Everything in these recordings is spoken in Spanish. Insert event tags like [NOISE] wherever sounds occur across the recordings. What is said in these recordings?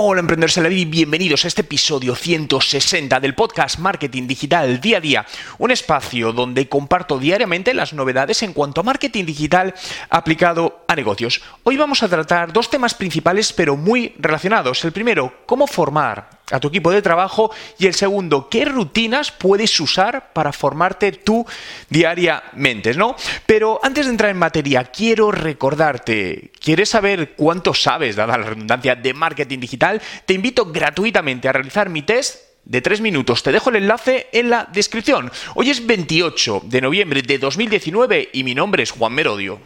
Hola emprendedores en la vida y bienvenidos a este episodio 160 del podcast Marketing Digital Día a Día, un espacio donde comparto diariamente las novedades en cuanto a marketing digital aplicado a negocios. Hoy vamos a tratar dos temas principales pero muy relacionados. El primero, cómo formar a tu equipo de trabajo y el segundo, qué rutinas puedes usar para formarte tú diariamente, ¿no? Pero antes de entrar en materia, quiero recordarte, ¿quieres saber cuánto sabes, dada la redundancia, de marketing digital? Te invito gratuitamente a realizar mi test de tres minutos. Te dejo el enlace en la descripción. Hoy es 28 de noviembre de 2019 y mi nombre es Juan Merodio.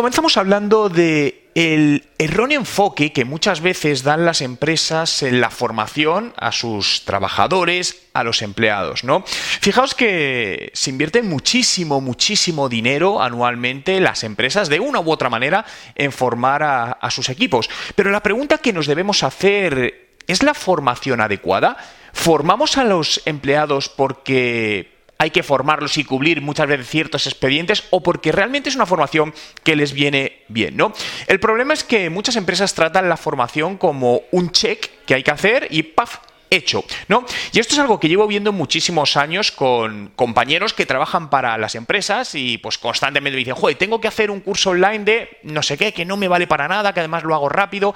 Comenzamos hablando de el erróneo enfoque que muchas veces dan las empresas en la formación a sus trabajadores, a los empleados, ¿no? Fijaos que se invierte muchísimo, muchísimo dinero anualmente las empresas de una u otra manera en formar a, a sus equipos. Pero la pregunta que nos debemos hacer ¿es la formación adecuada? ¿Formamos a los empleados porque hay que formarlos y cubrir muchas veces ciertos expedientes o porque realmente es una formación que les viene bien, ¿no? El problema es que muchas empresas tratan la formación como un check que hay que hacer y ¡paf! hecho, ¿no? Y esto es algo que llevo viendo muchísimos años con compañeros que trabajan para las empresas y pues constantemente me dicen, joder, tengo que hacer un curso online de no sé qué, que no me vale para nada, que además lo hago rápido.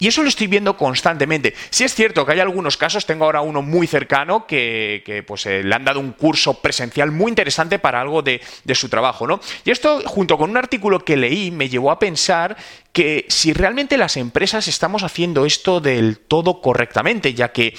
Y eso lo estoy viendo constantemente. Sí es cierto que hay algunos casos, tengo ahora uno muy cercano que, que, pues eh, le han dado un curso presencial muy interesante para algo de, de su trabajo, ¿no? Y esto, junto con un artículo que leí, me llevó a pensar que si realmente las empresas estamos haciendo esto del todo correctamente, ya que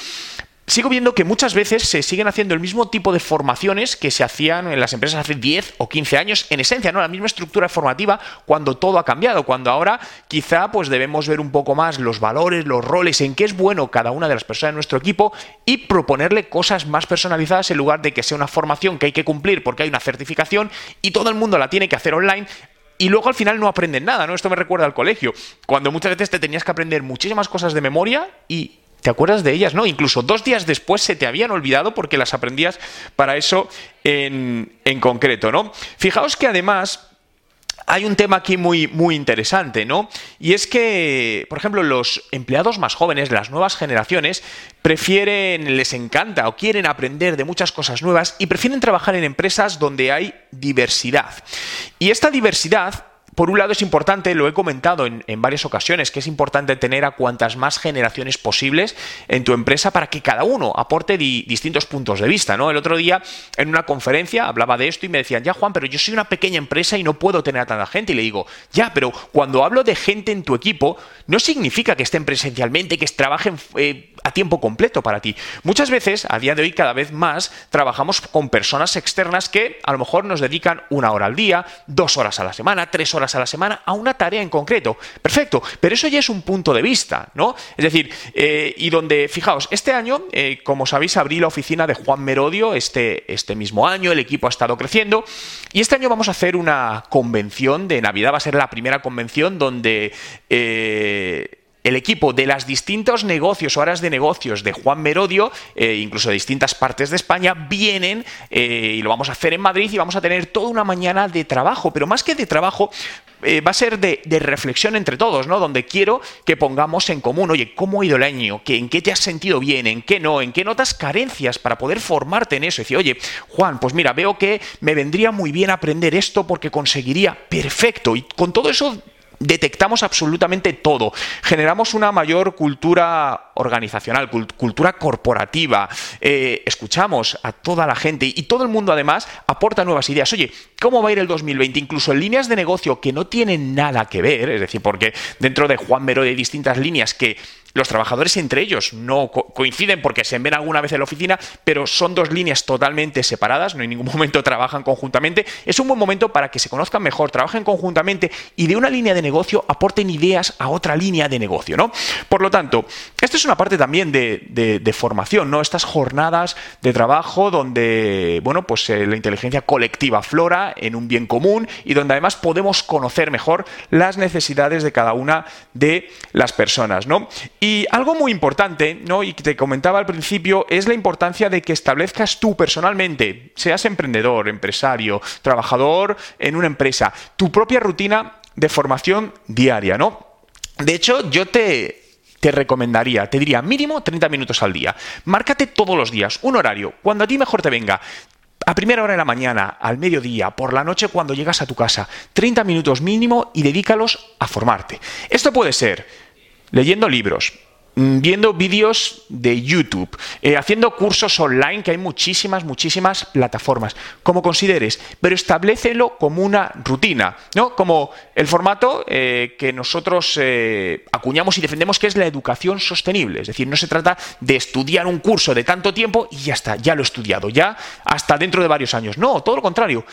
sigo viendo que muchas veces se siguen haciendo el mismo tipo de formaciones que se hacían en las empresas hace 10 o 15 años, en esencia, ¿no? La misma estructura formativa cuando todo ha cambiado, cuando ahora quizá pues debemos ver un poco más los valores, los roles, en qué es bueno cada una de las personas de nuestro equipo y proponerle cosas más personalizadas en lugar de que sea una formación que hay que cumplir porque hay una certificación y todo el mundo la tiene que hacer online y luego al final no aprenden nada, ¿no? Esto me recuerda al colegio, cuando muchas veces te tenías que aprender muchísimas cosas de memoria y te acuerdas de ellas, ¿no? Incluso dos días después se te habían olvidado porque las aprendías para eso en, en concreto, ¿no? Fijaos que además hay un tema aquí muy, muy interesante, ¿no? Y es que, por ejemplo, los empleados más jóvenes, las nuevas generaciones, prefieren, les encanta o quieren aprender de muchas cosas nuevas y prefieren trabajar en empresas donde hay diversidad. Y esta diversidad por un lado es importante, lo he comentado en, varias ocasiones, que es importante tener a cuantas más generaciones posibles en tu empresa para que cada uno aporte di, distintos puntos de vista. ¿no? El otro día en una conferencia hablaba de esto y me decían, ya Juan, pero yo soy una pequeña empresa y no puedo tener a tanta gente. Y le digo, ya, pero cuando hablo de gente en tu equipo, no significa que estén presencialmente, que trabajen... Eh, a tiempo completo para ti. Muchas veces, a día de hoy, cada vez más, trabajamos con personas externas que a lo mejor nos dedican una hora al día, dos horas a la semana, tres horas a la semana a una tarea en concreto. Perfecto, pero eso ya es un punto de vista, ¿no? Es decir, eh, y donde, fijaos, este año, eh, como sabéis, abrí la oficina de Juan Merodio este, este mismo año, el equipo ha estado creciendo, y este año vamos a hacer una convención de Navidad, va a ser la primera convención donde... Eh, el equipo de los distintos negocios o áreas de negocios de Juan Merodio, eh, incluso de distintas partes de España, vienen eh, y lo vamos a hacer en Madrid y vamos a tener toda una mañana de trabajo, pero más que de trabajo, eh, va a ser de, de, reflexión entre todos, ¿no? Donde quiero que pongamos en común, oye, ¿cómo ha ido el año? ¿En qué te has sentido bien? ¿En qué no? ¿En qué notas carencias para poder formarte en eso? Y decir, oye, Juan, pues mira, veo que me vendría muy bien aprender esto porque conseguiría perfecto. Y con todo eso detectamos absolutamente todo, generamos una mayor cultura organizacional, cult cultura corporativa, eh, escuchamos a toda la gente y todo el mundo además aporta nuevas ideas. Oye, ¿cómo va a ir el 2020? Incluso en líneas de negocio que no tienen nada que ver, es decir, porque dentro de Juan Mero hay distintas líneas que los trabajadores entre ellos no co coinciden porque se ven alguna vez en la oficina, pero son dos líneas totalmente separadas, no en ningún [LAUGHS] momento trabajan conjuntamente. Es un buen momento para que se conozcan mejor, trabajen conjuntamente y de una línea de negocio aporten ideas a otra línea de negocio, ¿no? Por lo tanto, esto es una parte también de formación, ¿no? Estas jornadas de trabajo donde, bueno, pues eh, la inteligencia colectiva flora en un bien común y donde además podemos conocer mejor las necesidades de cada una de las personas, ¿no? Y algo muy importante, ¿no? Y que te comentaba al principio, es la importancia de que establezcas tú personalmente, seas emprendedor, empresario, trabajador en una empresa, tu propia rutina de formación diaria, ¿no? De hecho, yo te, te recomendaría, te diría mínimo 30 minutos al día. Márcate todos los días un horario, cuando a ti mejor te venga. A primera hora de la mañana, al mediodía, por la noche cuando llegas a tu casa. 30 minutos mínimo y dedícalos a formarte. Esto puede ser leyendo libros, viendo vídeos de YouTube, eh, haciendo cursos online, que hay muchísimas, muchísimas plataformas, como consideres, pero establecelo como una rutina, ¿no? Como el formato eh, que nosotros eh, acuñamos y defendemos, que es la educación sostenible. Es decir, no se trata de estudiar un curso de tanto tiempo y ya está, ya lo he estudiado, ya hasta dentro de varios años. No, todo lo contrario.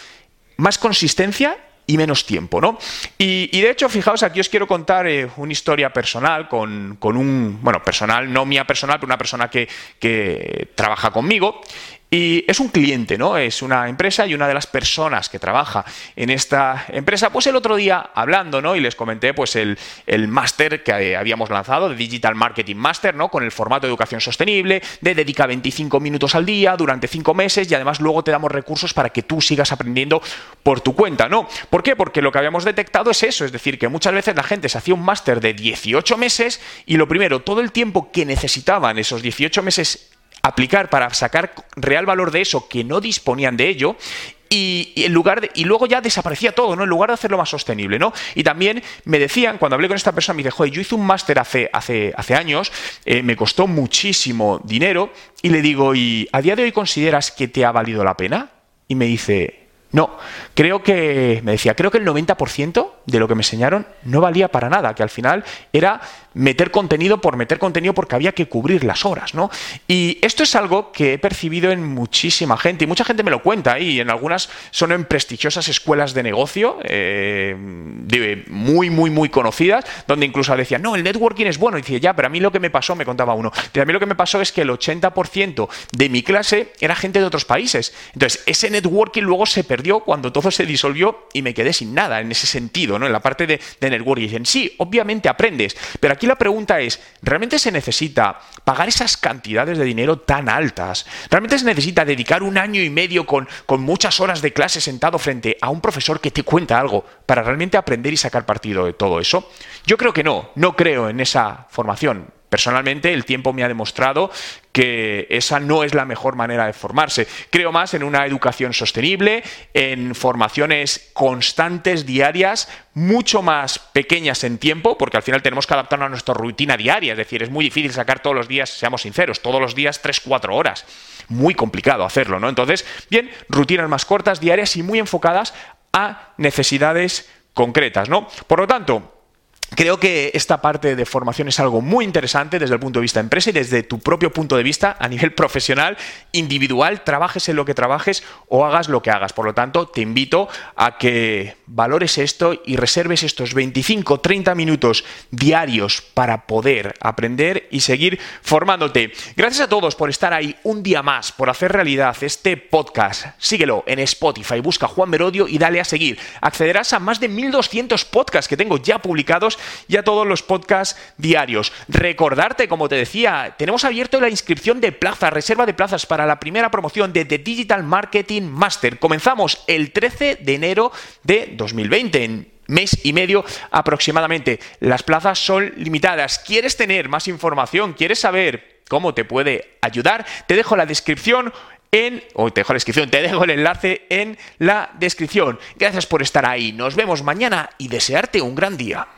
Más consistencia y menos tiempo, ¿no? Y, de hecho, fijaos, aquí os quiero contar eh, una historia personal con, con, un, bueno, personal, no mía personal, pero una persona que, que trabaja conmigo y es un cliente, ¿no? Es una empresa y una de las personas que trabaja en esta empresa, pues el otro día hablando, ¿no? Y les comenté pues el, el máster que habíamos lanzado de Digital Marketing Master, ¿no? Con el formato de educación sostenible, de dedica 25 minutos al día durante 5 meses y además luego te damos recursos para que tú sigas aprendiendo por tu cuenta, ¿no? ¿Por qué? Porque lo que habíamos detectado es eso, es decir, que muchas veces la gente se hacía un máster de 18 meses y lo primero, todo el tiempo que necesitaban esos 18 meses aplicar para sacar real valor de eso que no disponían de ello y, en lugar de, y luego ya desaparecía todo, ¿no? En lugar de hacerlo más sostenible, ¿no? Y también me decían, cuando hablé con esta persona, me dije, joder, yo hice un máster hace, hace, hace años, eh, me costó muchísimo dinero, y le digo, ¿y a día de hoy consideras que te ha valido la pena? Y me dice, no, creo que, me decía, creo que el 90% de lo que me enseñaron no valía para nada, que al final era meter contenido por meter contenido porque había que cubrir las horas, ¿no? Y esto es algo que he percibido en muchísima gente y mucha gente me lo cuenta y en algunas son en prestigiosas escuelas de negocio eh, muy, muy, muy conocidas, donde incluso decían, no, el networking es bueno. Y decía, ya, pero a mí lo que me pasó, me contaba uno, a mí lo que me pasó es que el 80% de mi clase era gente de otros países. Entonces, ese networking luego se perdió cuando todo se disolvió y me quedé sin nada en ese sentido, ¿no? En la parte de, de networking. Dicen, sí, obviamente aprendes, pero aquí la pregunta es, ¿realmente se necesita pagar esas cantidades de dinero tan altas? ¿Realmente se necesita dedicar un año y medio con, con muchas horas de clase sentado frente a un profesor que te cuenta algo para realmente aprender y sacar partido de todo eso? Yo creo que no, no creo en esa formación. Personalmente, el tiempo me ha demostrado que esa no es la mejor manera de formarse. Creo más en una educación sostenible, en formaciones constantes, diarias, mucho más pequeñas en tiempo, porque al final tenemos que adaptarnos a nuestra rutina diaria. Es decir, es muy difícil sacar todos los días, seamos sinceros, todos los días 3-4 horas. Muy complicado hacerlo, ¿no? Entonces, bien, rutinas más cortas, diarias y muy enfocadas a necesidades concretas, ¿no? Por lo tanto, Creo que esta parte de formación es algo muy interesante desde el punto de vista de empresa y desde tu propio punto de vista a nivel [LAUGHS] profesional, individual, trabajes en lo que trabajes o hagas lo que hagas. Por lo tanto, te invito a que valores esto y reserves estos 25, 30 minutos diarios para poder aprender y seguir formándote. Gracias a todos por estar ahí un día más, por hacer realidad este podcast. Síguelo en Spotify, busca Juan Merodio y dale a seguir. Accederás a más de 1200 podcasts que tengo ya publicados y a todos los podcasts diarios. Recordarte, como te decía, tenemos abierto la inscripción de plazas, reserva de plazas para la primera promoción de The Digital Marketing Master. Comenzamos el 13 de enero de 2020 en mes y medio aproximadamente. Las plazas son limitadas. ¿Quieres tener más información? ¿Quieres saber cómo te puede ayudar? Te dejo la descripción en, o te dejo la descripción, te dejo el enlace en la descripción. Gracias por estar ahí, nos vemos mañana y desearte un gran día.